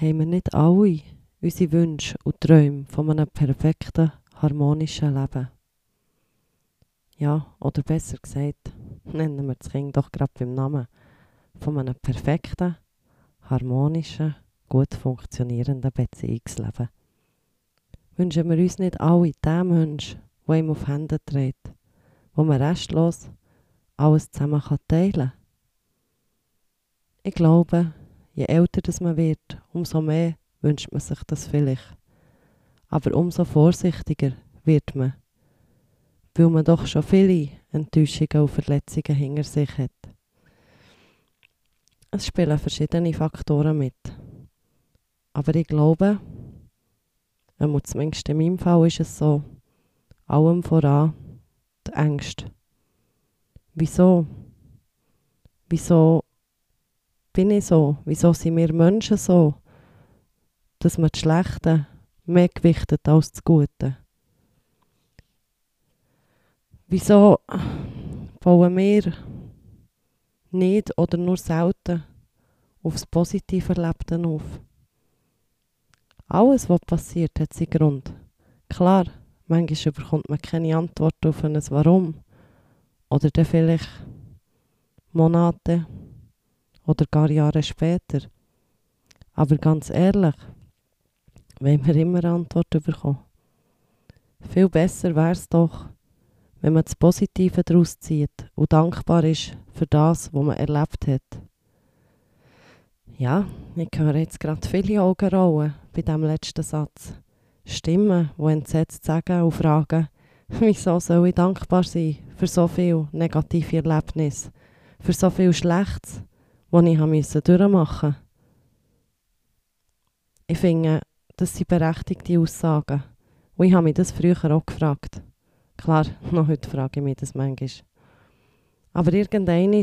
haben wir nicht alle unsere Wünsche und Träume von einem perfekten, harmonischen Leben. Ja, oder besser gesagt, nennen wir das Kind doch gerade beim Namen, von einem perfekten, harmonischen, gut funktionierenden Beziehungsleben. Wünschen wir uns nicht alle den Menschen, der ihm auf Hände dreht, wo man restlos alles zusammen teilen kann? Ich glaube, je älter das man wird, umso mehr wünscht man sich das vielleicht. Aber umso vorsichtiger wird man, weil man doch schon viele Enttäuschungen und Verletzungen hinter sich hat. Es spielen verschiedene Faktoren mit. Aber ich glaube, zumindest in meinem Fall ist es so, allem voran die Ängste. Wieso? Wieso bin ich so? Wieso sind wir Menschen so? Dass man das Schlechte mehr gewichtet als das Gute. Wieso bauen wir nicht oder nur selten aufs positive Erlebte auf? Alles, was passiert, hat seinen Grund. Klar, manchmal bekommt man keine Antwort auf ein Warum. Oder dann vielleicht Monate oder gar Jahre später. Aber ganz ehrlich, wenn wir immer Antwort bekommen. Viel besser wäre es doch, wenn man das Positive daraus zieht und dankbar ist für das, was man erlebt hat. Ja, ich höre jetzt gerade viele Augen rollen bei diesem letzten Satz. Stimmen, die entsetzt sagen und fragen, wieso soll ich dankbar sein für so viele negative Erlebnisse, für so viel Schlechtes, was ich musste durchmachen musste. Ich finde, das sind berechtigte Aussagen. Und ich habe mich das früher auch gefragt. Klar, noch heute frage ich mich das manchmal. Aber irgendwann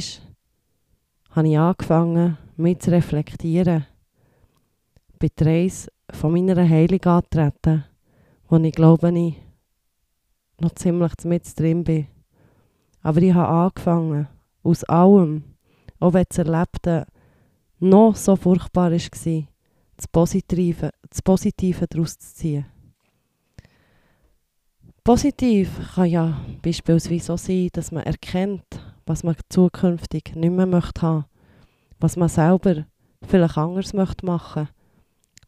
habe ich angefangen, mich zu reflektieren. Bei Reise von meiner Heilung antreten, wo ich glaube, ich noch ziemlich mit drin bin. Aber ich habe angefangen, aus allem, auch wenn das Erlebte noch so furchtbar war, das Positive, das Positive daraus zu ziehen. Positiv kann ja beispielsweise auch sein, dass man erkennt, was man zukünftig nicht mehr möchte haben, was man selber vielleicht anders möchte machen,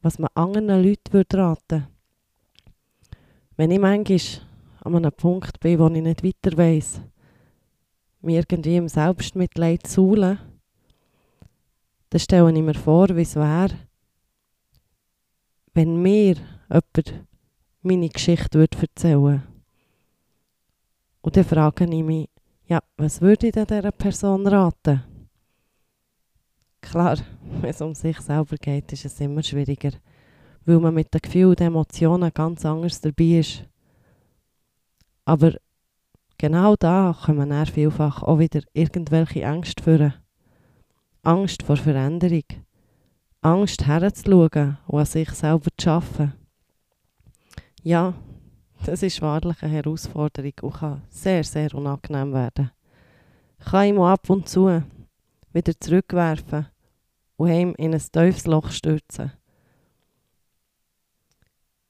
was man anderen Leuten würde raten. Wenn ich manchmal an einem Punkt bin, wo ich nicht weiter weiss, irgendwie im Selbstmitleid suhle, dann stelle ich mir vor, wie es wäre, wenn mir jemand meine Geschichte würde erzählen würde. Und dann frage ich mich, ja, was würde ich denn dieser Person raten? Klar, wenn es um sich selber geht, ist es immer schwieriger, weil man mit den Gefühlen und Emotionen ganz anders dabei ist. Aber genau da kommen dann vielfach auch wieder irgendwelche Ängste führen. Angst vor Veränderung. Angst herzuschauen und an sich selber zu arbeiten. Ja, das ist wahrlich eine Herausforderung und kann sehr, sehr unangenehm werden. Kann ihm ab und zu wieder zurückwerfen und ihm in ein tiefes Loch stürzen.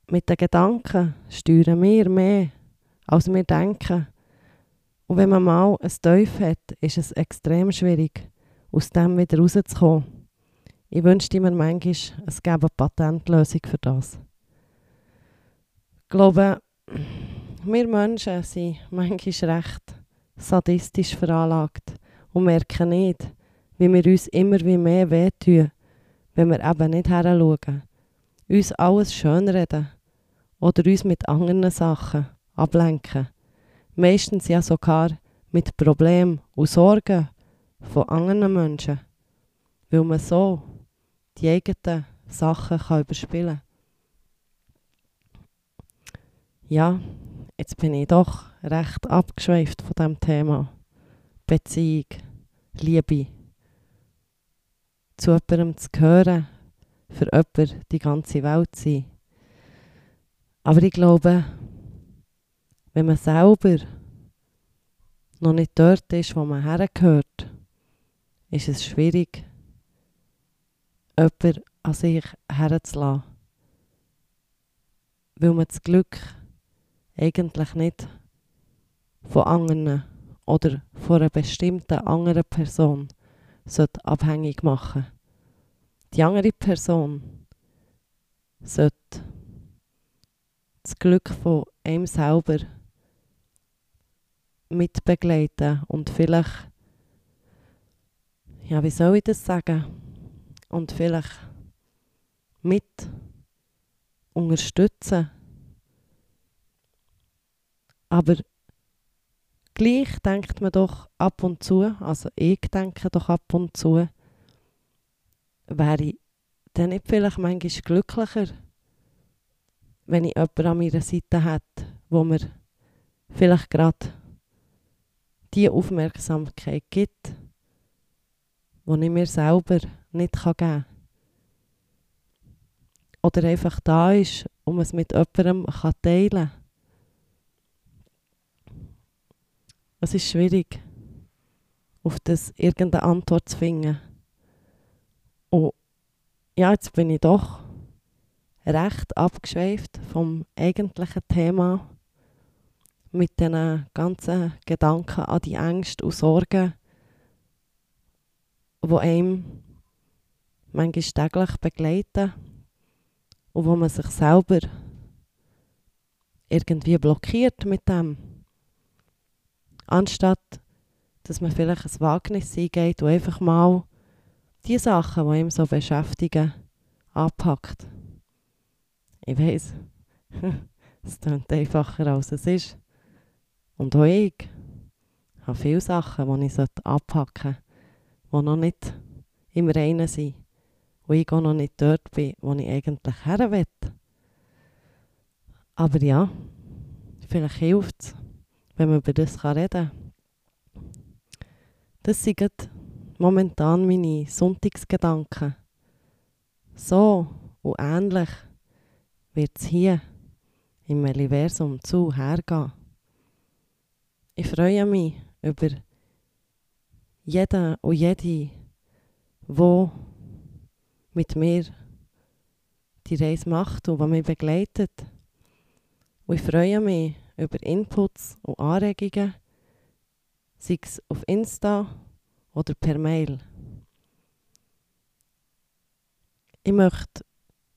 Mit den Gedanken steuern wir mehr, als wir denken. Und wenn man mal ein Teufel hat, ist es extrem schwierig, aus dem wieder rauszukommen. Ich wünschte mir manchmal, es gäbe eine Patentlösung für das. Ich glaube, wir Menschen sind manchmal recht sadistisch veranlagt und merken nicht, wie wir uns immer wie mehr wehtun, wenn wir eben nicht heranschauen, uns alles schönreden oder uns mit anderen Sachen ablenken. Meistens ja sogar mit Problemen und Sorgen von anderen Menschen, weil man so die eigenen Sachen kann überspielen Ja, jetzt bin ich doch recht abgeschweift von dem Thema. Beziehung, Liebe. Zu jemandem zu gehören, für jemanden die ganze Welt zu sein. Aber ich glaube, wenn man selber noch nicht dort ist, wo man hergehört, ist es schwierig, jemanden an sich herzulassen. Weil man das Glück eigentlich nicht von anderen oder von einer bestimmten anderen Person sollte abhängig machen Die andere Person sollte das Glück von einem selber mitbegleiten und vielleicht, ja, wie soll ich das sagen? Und vielleicht mit unterstützen. Aber gleich denkt man doch ab und zu, also ich denke doch ab und zu, wäre ich dann nicht vielleicht manchmal glücklicher, wenn ich jemanden an meiner Seite hätte, wo mir vielleicht gerade die Aufmerksamkeit gibt, die ich mir selber nicht geben kann. Oder einfach da ist, um es mit jemandem teilen kann. Es ist schwierig, auf das irgendeine Antwort zu finden. Und ja, jetzt bin ich doch recht abgeschweift vom eigentlichen Thema mit den ganzen Gedanken an die Ängste und Sorgen, die einem manchmal täglich begleiten und wo man sich selber irgendwie blockiert mit dem. Anstatt, dass man vielleicht ein Wagnis eingeht und einfach mal die Sachen, die einem so beschäftigen, anpackt. Ich weiß, es klingt einfacher als es ist. Und auch ich habe viele Sachen, die ich anpacken sollte, die noch nicht im Reinen sind. Wo ich auch noch nicht dort bin, wo ich eigentlich her will. Aber ja, vielleicht hilft es, wenn man über das reden kann. Das sind momentan meine Sonntagsgedanken. So und ähnlich wird es hier im Universum zu hergehen. Ich freue mich über jeden und jede, die mit mir die Reise macht und mich begleitet. Und ich freue mich über Inputs und Anregungen, sei es auf Insta oder per Mail. Ich möchte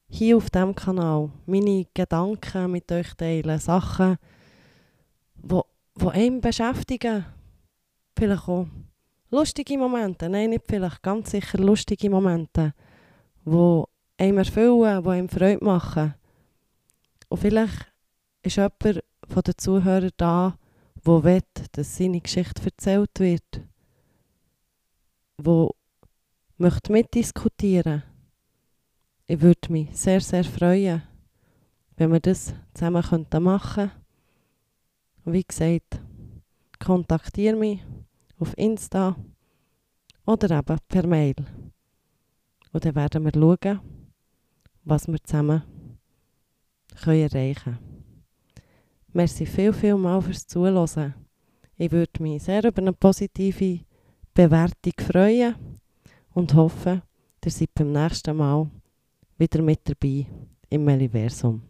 hier auf diesem Kanal meine Gedanken mit euch teilen, Sachen, die die einen beschäftigen. Vielleicht auch lustige Momente. Nein, nicht vielleicht, ganz sicher lustige Momente, die einem erfüllen, die einem Freude machen. Und vielleicht ist jemand von den Zuhörern da, der will, dass seine Geschichte erzählt wird. Der möchte mitdiskutieren. Ich würde mich sehr, sehr freuen, wenn wir das zusammen machen könnten. Wie gesagt, kontaktiere mich auf Insta oder eben per Mail. Und dann werden wir schauen, was wir zusammen können erreichen können. Merci viel, viel mal fürs Zuhören. Ich würde mich sehr über eine positive Bewertung freuen und hoffe, ihr seid beim nächsten Mal wieder mit dabei im Meliversum.